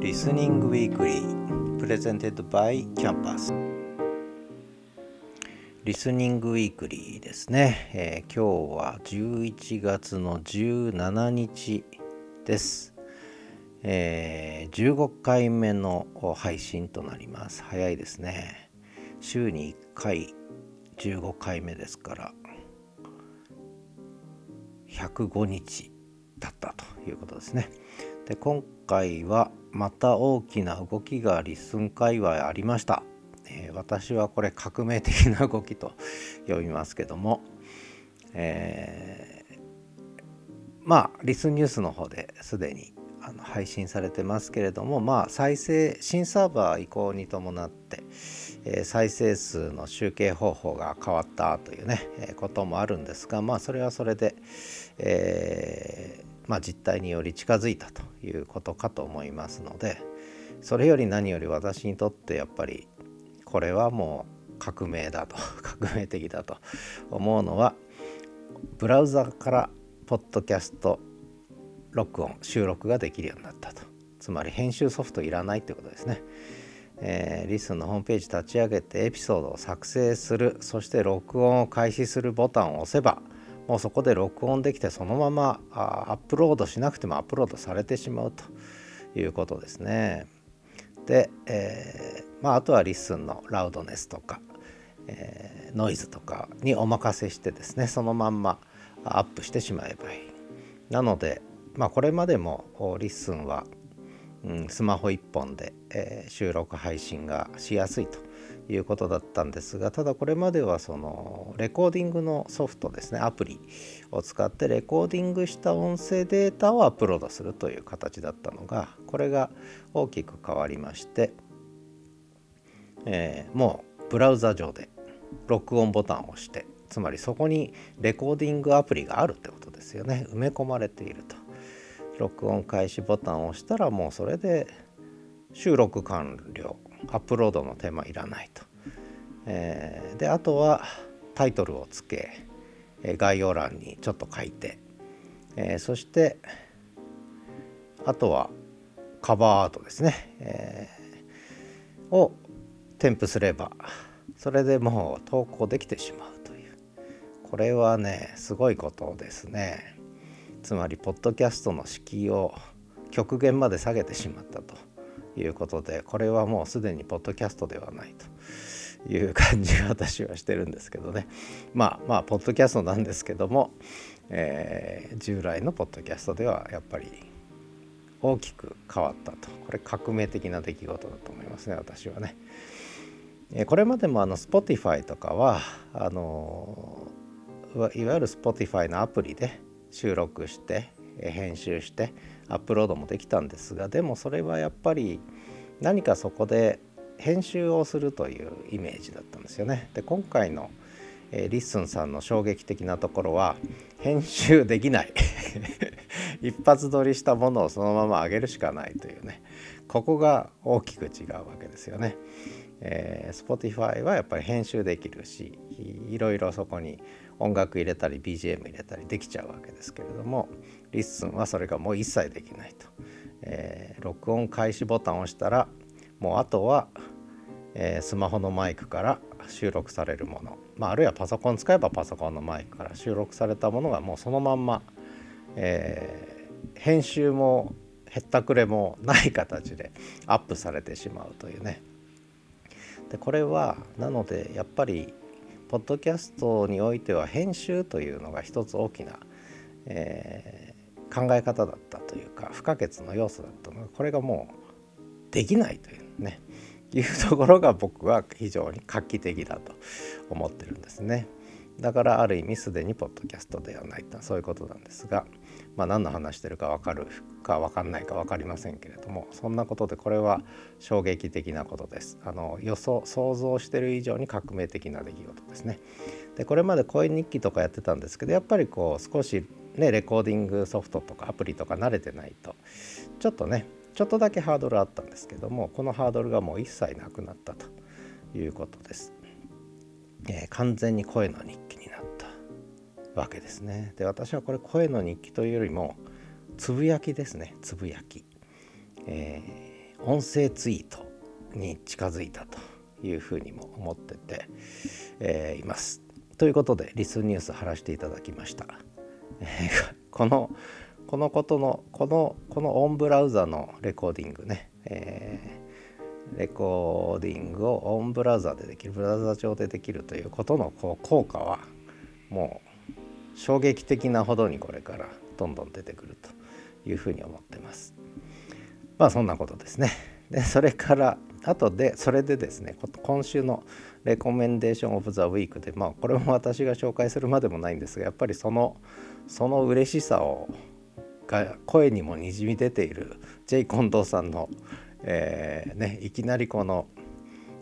Listening Weekly presented by Campus Listening Weekly ですね、えー、今日は11月の17日です、えー、15回目の配信となります。早いですね。週に1回15回目ですから105日だったということですね。で今回はまた大きな動きがリスン界隈ありました。えー、私はこれ革命的な動きと呼びますけども、えー、まあリスンニュースの方ですでにあの配信されてますけれどもまあ再生新サーバー移行に伴って、えー、再生数の集計方法が変わったというね、えー、こともあるんですがまあそれはそれで、え、まあ、実態により近づいたということかと思いますのでそれより何より私にとってやっぱりこれはもう革命だと 革命的だと思うのはブラウザからポッドキャスト録音収録ができるようになったとつまり編集ソフトいらないってことですね。えー、リスンのホームページ立ち上げてエピソードを作成するそして録音を開始するボタンを押せばもうそこで録音できてそのままアップロードしなくてもアップロードされてしまうということですね。で、えー、まあ、あとはリッスンのラウドネスとか、えー、ノイズとかにお任せしてですねそのまんまアップしてしまえばいい。なので、まあ、これまでもリッスンは、うん、スマホ1本で、えー、収録配信がしやすいということだったんですがただこれまではそのレコーディングのソフトですねアプリを使ってレコーディングした音声データをアップロードするという形だったのがこれが大きく変わりまして、え、もうブラウザ上で録音ボタンを押してつまりそこにレコーディングアプリがあるってことですよね。埋め込まれていると。録音開始ボタンを押したらもうそれで収録完了。アップロードの手間いらないと。えー、であとはタイトルをつけ概要欄にちょっと書いて、えー、そしてあとはカバーアートですね、えー、を添付すればそれでもう投稿できてしまうという。これはねすごいことですね。つまりポッドキャストの敷居を極限まで下げてしまったということでこれはもうすでにポッドキャストではないと。いう感じが私はしてるんですけどねまあまあポッドキャストなんですけども、えー、従来のポッドキャストではやっぱり大きく変わったとこれ革命的な出来事だと思いますね私はね。これまでもあの Spotify とかはあのいわゆる Spotify のアプリで収録して編集してアップロードもできたんですがでもそれはやっぱり何かそこで編集をするというイメージだったんですよね。で今回の、えー、リッスンさんの衝撃的なところは編集できない 一発撮りしたものをそのまま上げるしかないというねここが大きく違うわけですよね。えー、Spotify はやっぱり編集できるしいろいろそこに音楽入れたり BGM 入れたりできちゃうわけですけれどもリッスンはそれがもう一切できないと、えー、録音開始ボタンを押したらもうあとは、えー、スマホのマイクから収録されるもの、まあ、あるいはパソコン使えばパソコンのマイクから収録されたものがもうそのまんま、えー、編集もへったくれもない形でアップされてしまうというね。でこれはなのでやっぱりポッドキャストにおいては編集というのが一つ大きな、えー、考え方だったというか不可欠の要素だったのがこれがもうできないというね。いうところが僕は非常に画期的だと思ってるんですね。だからある意味すでにポッドキャストではないと。そういうことなんですが、まあ、何の話してるか分かるか分かんないか分かりませんけれどもそんなことでこれは衝撃的なことです。あの予想想像してる以上に革命的な出来事ですね。でこれまで声日記とかやってたんですけどやっぱりこう少しねレコーディングソフトとかアプリとか慣れてないとちょっとねちょっとだけハードルあったんですけどもこのハードルがもう一切なくなったということです。えー、完全に声の日記になったわけですね。で私はこれ声の日記というよりもつぶやきですねつぶやき、えー、音声ツイートに近づいたというふうにも思ってて、えー、います。ということでリスンニュース貼らせていただきました。えー、このこのことのこのこのオンブラウザのレコーディングね、えー、レコーディングをオンブラウザでできるブラウザ上でできるということのこう効果はもう衝撃的なほどにこれからどんどん出てくるというふうに思ってます。まあそんなことですね。でそれから後でそれでですね今週のレコメンデーション・オブ・ザ・ウィークでまあこれも私が紹介するまでもないんですがやっぱりそのその嬉しさをが声にもにじみ出ている J 近藤さんの、えー、ね、いきなりこの、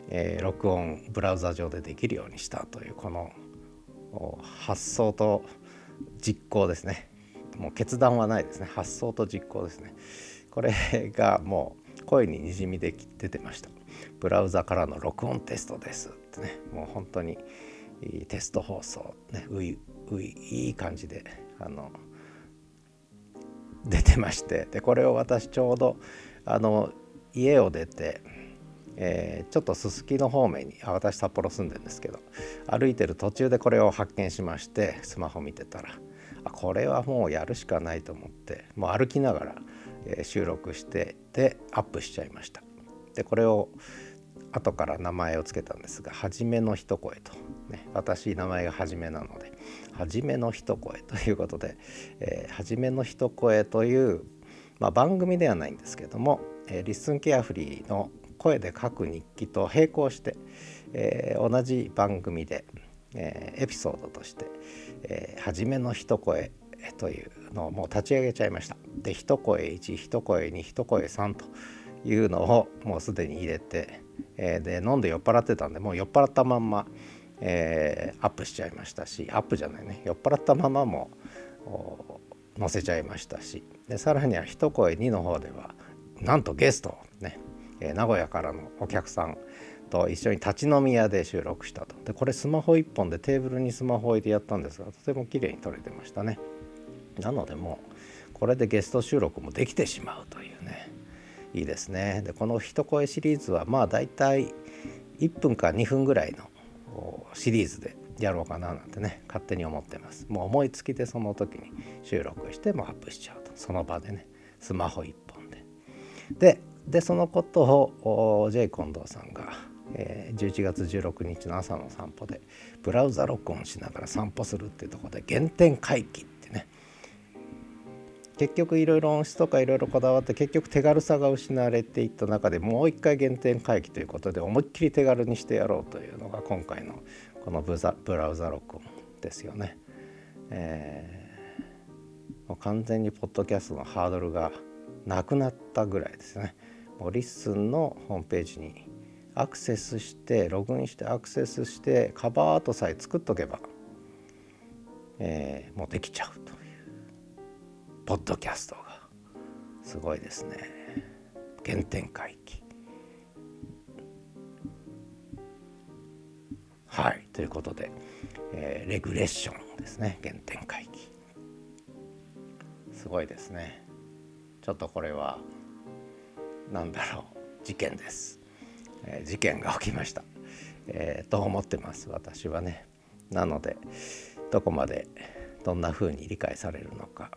えー、録音ブラウザ上でできるようにしたというこの発想と実行ですね。もう決断はないですね。発想と実行ですね。これがもう声ににじみ出てました。ブラウザからの録音テストですってね。もう本当にテスト放送ねういういい感じであの出てましてでこれを私ちょうどあの家を出て、えー、ちょっとすすきの方面にあ私札幌住んでるんですけど歩いてる途中でこれを発見しましてスマホ見てたらあこれはもうやるしかないと思ってもう歩きながら、え、収録してでアップしちゃいました。でこれを後から名前を付けたんですが「はじめの一声」と、ね、私名前がはじめなので「はじめの一声」ということで「えー、はじめの一声」という、まあ、番組ではないんですけども、えー、リッスンケアフリーの声で書く日記と並行して、えー、同じ番組で、えー、エピソードとして「えー、はじめの一声」というのをもう立ち上げちゃいました。で一声1一声2一声3というのをもうすでに入れて、えー、で飲んで酔っ払ってたんでもう酔っ払ったまんま、えー、アップしちゃいましたしアップじゃないね酔っ払ったままも載せちゃいましたしでさらには一声2の方ではなんとゲストね、えー、名古屋からのお客さんと一緒に立ち飲み屋で収録したと。でこれスマホ1本でテーブルにスマホ置いてやったんですがとても綺麗に撮れてましたね。なのでもうこれでゲスト収録もできてしまうというね。いいですね。でこの「一声」シリーズはまあ大体1分か2分ぐらいのシリーズでやろうかななんてね勝手に思ってます。もう思いつきでその時に収録してもアップしちゃうと。その場でねスマホ1本で。ででそのことを J 近藤さんが、えー、11月16日の朝の散歩でブラウザ録音しながら散歩するっていうとこで原点回帰って結局いろいろ音質とかいろいろこだわって結局手軽さが失われていった中でもう一回原点回帰ということで思いっきり手軽にしてやろうというのが今回のこのブラウザ録音ですよね。えー、もう完全にポッドキャストのハードルがなくなったぐらいですね。もうリッスンのホームページにアクセスしてログインしてアクセスしてカバーアートさえ作っとけば、えー、もうできちゃうという。ポッドキャストがすごいですね。原点回帰。はい。ということで、えー、レグレッションですね。原点回帰。すごいですね。ちょっとこれは何だろう。事件です、えー、事件が起きました、えー、と思ってます。私はね。なのでどこまでどんな風に理解されるのか。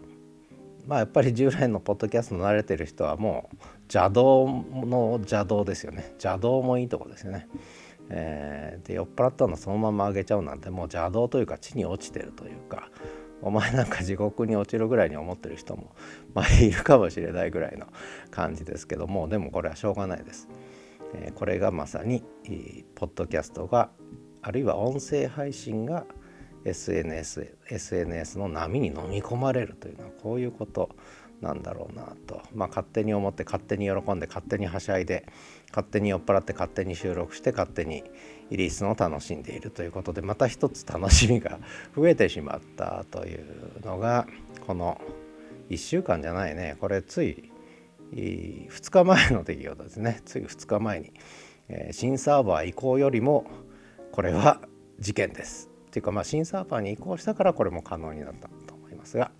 まあやっぱり従来のポッドキャスト慣れてる人はもう邪道の邪道ですよね邪道もいいとこですよね。えー、で酔っ払ったのそのままあげちゃうなんてもう邪道というか地に落ちてるというかお前なんか地獄に落ちるぐらいに思ってる人も、まあ、いるかもしれないぐらいの感じですけどもでもこれはしょうがないです。えー、これがまさにポッドキャストがあるいは音声配信が SNS, SNS の波に飲み込まれるというのはこういうことなんだろうなと、まあ、勝手に思って勝手に喜んで勝手にはしゃいで勝手に酔っ払って勝手に収録して勝手にリリースの楽しんでいるということでまた一つ楽しみが増えてしまったというのがこの1週間じゃないね。これつい2日前の出来事ですね。つい2日前に、えー、新サーバー移行よりもこれは事件です。っていうかまあ新サーバーに移行したからこれも可能になったと思いますが、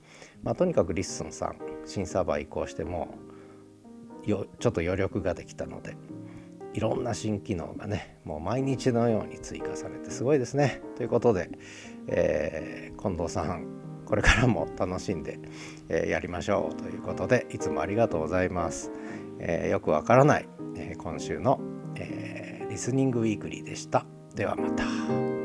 まあ、とにかくリッスンさん新サーバー移行してもよちょっと余力ができたのでいろんな新機能がねもう毎日のように追加されてすごいですね。ということで、えー、近藤さんこれからも楽しんで、えー、やりましょうということでいつもありがとうございます。えー、よくわからない、え今週の、えリスニングウィークリーでした。ではまた。